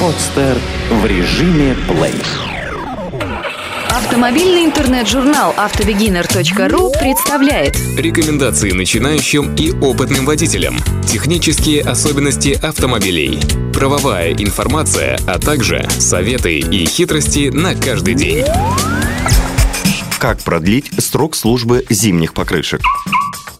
Подстер в режиме плей. Автомобильный интернет-журнал автобегинер.ру представляет Рекомендации начинающим и опытным водителям. Технические особенности автомобилей. Правовая информация, а также советы и хитрости на каждый день. Как продлить срок службы зимних покрышек?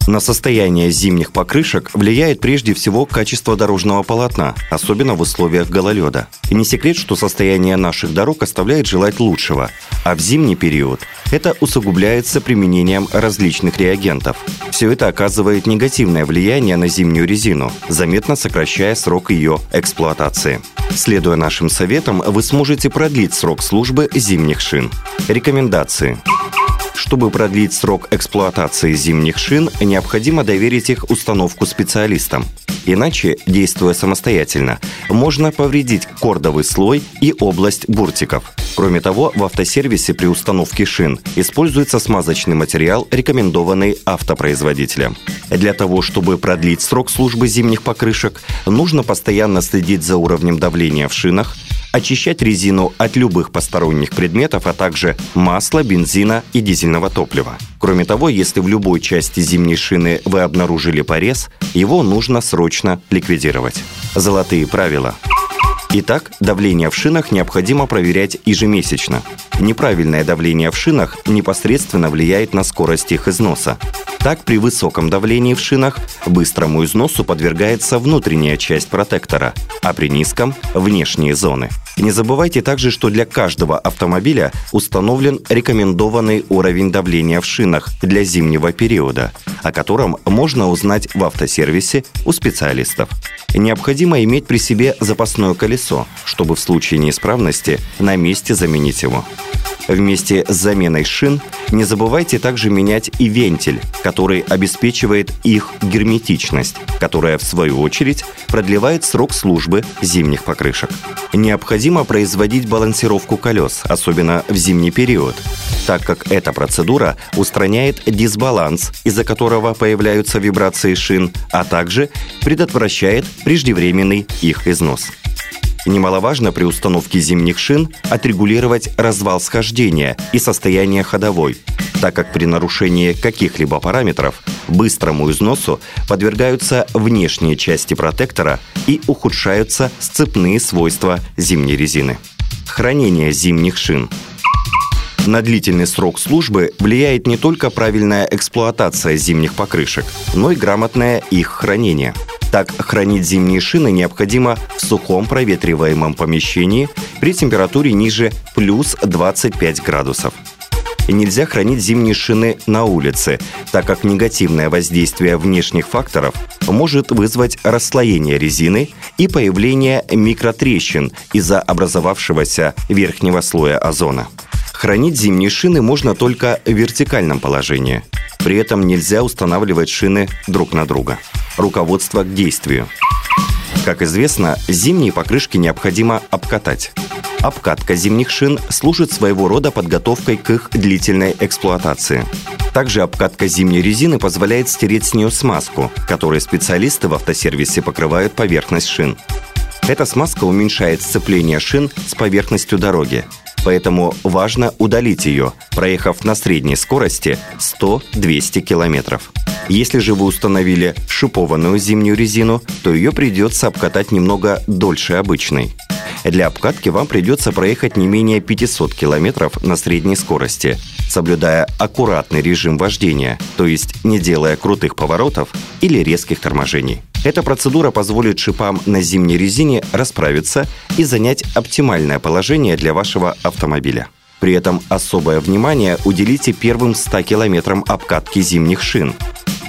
На состояние зимних покрышек влияет прежде всего качество дорожного полотна, особенно в условиях гололеда. И не секрет, что состояние наших дорог оставляет желать лучшего, а в зимний период это усугубляется применением различных реагентов. Все это оказывает негативное влияние на зимнюю резину, заметно сокращая срок ее эксплуатации. Следуя нашим советам, вы сможете продлить срок службы зимних шин. Рекомендации. Чтобы продлить срок эксплуатации зимних шин, необходимо доверить их установку специалистам. Иначе, действуя самостоятельно, можно повредить кордовый слой и область буртиков. Кроме того, в автосервисе при установке шин используется смазочный материал, рекомендованный автопроизводителем. Для того, чтобы продлить срок службы зимних покрышек, нужно постоянно следить за уровнем давления в шинах, очищать резину от любых посторонних предметов, а также масла, бензина и дизельного топлива. Кроме того, если в любой части зимней шины вы обнаружили порез, его нужно срочно ликвидировать. Золотые правила. Итак, давление в шинах необходимо проверять ежемесячно. Неправильное давление в шинах непосредственно влияет на скорость их износа. Так, при высоком давлении в шинах быстрому износу подвергается внутренняя часть протектора, а при низком – внешние зоны. Не забывайте также, что для каждого автомобиля установлен рекомендованный уровень давления в шинах для зимнего периода, о котором можно узнать в автосервисе у специалистов. Необходимо иметь при себе запасное колесо, чтобы в случае неисправности на месте заменить его. Вместе с заменой шин не забывайте также менять и вентиль, который обеспечивает их герметичность, которая в свою очередь продлевает срок службы зимних покрышек. Необходимо производить балансировку колес, особенно в зимний период, так как эта процедура устраняет дисбаланс, из-за которого появляются вибрации шин, а также предотвращает преждевременный их износ. Немаловажно при установке зимних шин отрегулировать развал схождения и состояние ходовой, так как при нарушении каких-либо параметров быстрому износу подвергаются внешние части протектора и ухудшаются сцепные свойства зимней резины. Хранение зимних шин – на длительный срок службы влияет не только правильная эксплуатация зимних покрышек, но и грамотное их хранение. Так, хранить зимние шины необходимо в сухом проветриваемом помещении при температуре ниже плюс 25 градусов. Нельзя хранить зимние шины на улице, так как негативное воздействие внешних факторов может вызвать расслоение резины и появление микротрещин из-за образовавшегося верхнего слоя озона. Хранить зимние шины можно только в вертикальном положении. При этом нельзя устанавливать шины друг на друга. Руководство к действию. Как известно, зимние покрышки необходимо обкатать. Обкатка зимних шин служит своего рода подготовкой к их длительной эксплуатации. Также обкатка зимней резины позволяет стереть с нее смазку, которой специалисты в автосервисе покрывают поверхность шин. Эта смазка уменьшает сцепление шин с поверхностью дороги, поэтому важно удалить ее, проехав на средней скорости 100-200 километров. Если же вы установили шипованную зимнюю резину, то ее придется обкатать немного дольше обычной. Для обкатки вам придется проехать не менее 500 километров на средней скорости, соблюдая аккуратный режим вождения, то есть не делая крутых поворотов или резких торможений. Эта процедура позволит шипам на зимней резине расправиться и занять оптимальное положение для вашего автомобиля. При этом особое внимание уделите первым 100 километрам обкатки зимних шин,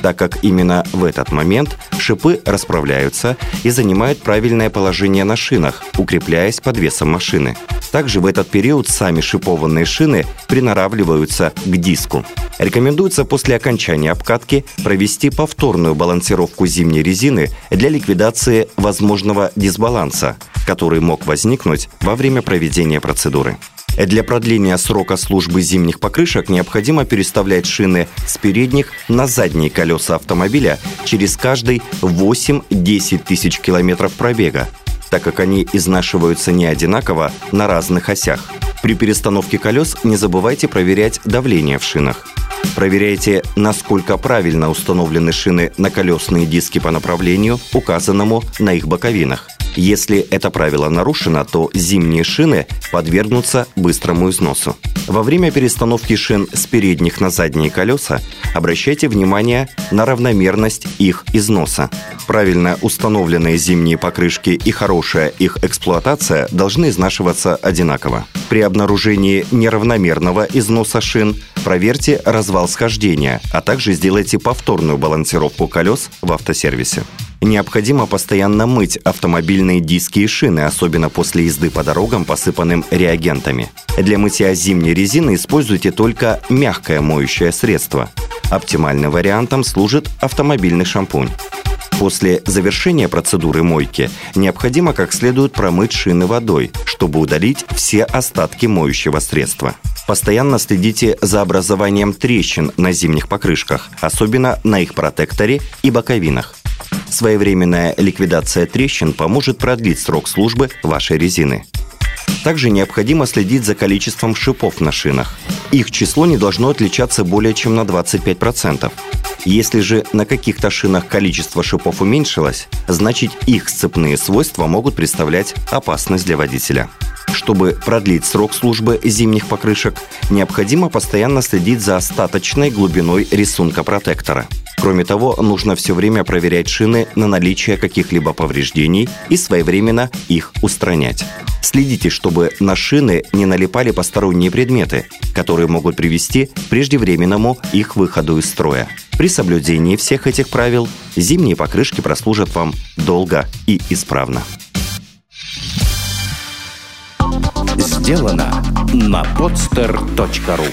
так как именно в этот момент шипы расправляются и занимают правильное положение на шинах, укрепляясь под весом машины. Также в этот период сами шипованные шины приноравливаются к диску. Рекомендуется после окончания обкатки провести повторную балансировку зимней резины для ликвидации возможного дисбаланса, который мог возникнуть во время проведения процедуры. Для продления срока службы зимних покрышек необходимо переставлять шины с передних на задние колеса автомобиля через каждый 8-10 тысяч километров пробега, так как они изнашиваются не одинаково на разных осях. При перестановке колес не забывайте проверять давление в шинах. Проверяйте, насколько правильно установлены шины на колесные диски по направлению, указанному на их боковинах. Если это правило нарушено, то зимние шины подвергнутся быстрому износу. Во время перестановки шин с передних на задние колеса обращайте внимание на равномерность их износа. Правильно установленные зимние покрышки и хорошая их эксплуатация должны изнашиваться одинаково. При обнаружении неравномерного износа шин проверьте развал схождения, а также сделайте повторную балансировку колес в автосервисе. Необходимо постоянно мыть автомобильные диски и шины, особенно после езды по дорогам, посыпанным реагентами. Для мытья зимней резины используйте только мягкое моющее средство. Оптимальным вариантом служит автомобильный шампунь. После завершения процедуры мойки необходимо как следует промыть шины водой, чтобы удалить все остатки моющего средства. Постоянно следите за образованием трещин на зимних покрышках, особенно на их протекторе и боковинах. Своевременная ликвидация трещин поможет продлить срок службы вашей резины. Также необходимо следить за количеством шипов на шинах. Их число не должно отличаться более чем на 25%. Если же на каких-то шинах количество шипов уменьшилось, значит их сцепные свойства могут представлять опасность для водителя. Чтобы продлить срок службы зимних покрышек, необходимо постоянно следить за остаточной глубиной рисунка протектора – Кроме того, нужно все время проверять шины на наличие каких-либо повреждений и своевременно их устранять. Следите, чтобы на шины не налипали посторонние предметы, которые могут привести к преждевременному их выходу из строя. При соблюдении всех этих правил зимние покрышки прослужат вам долго и исправно. Сделано на podster.ru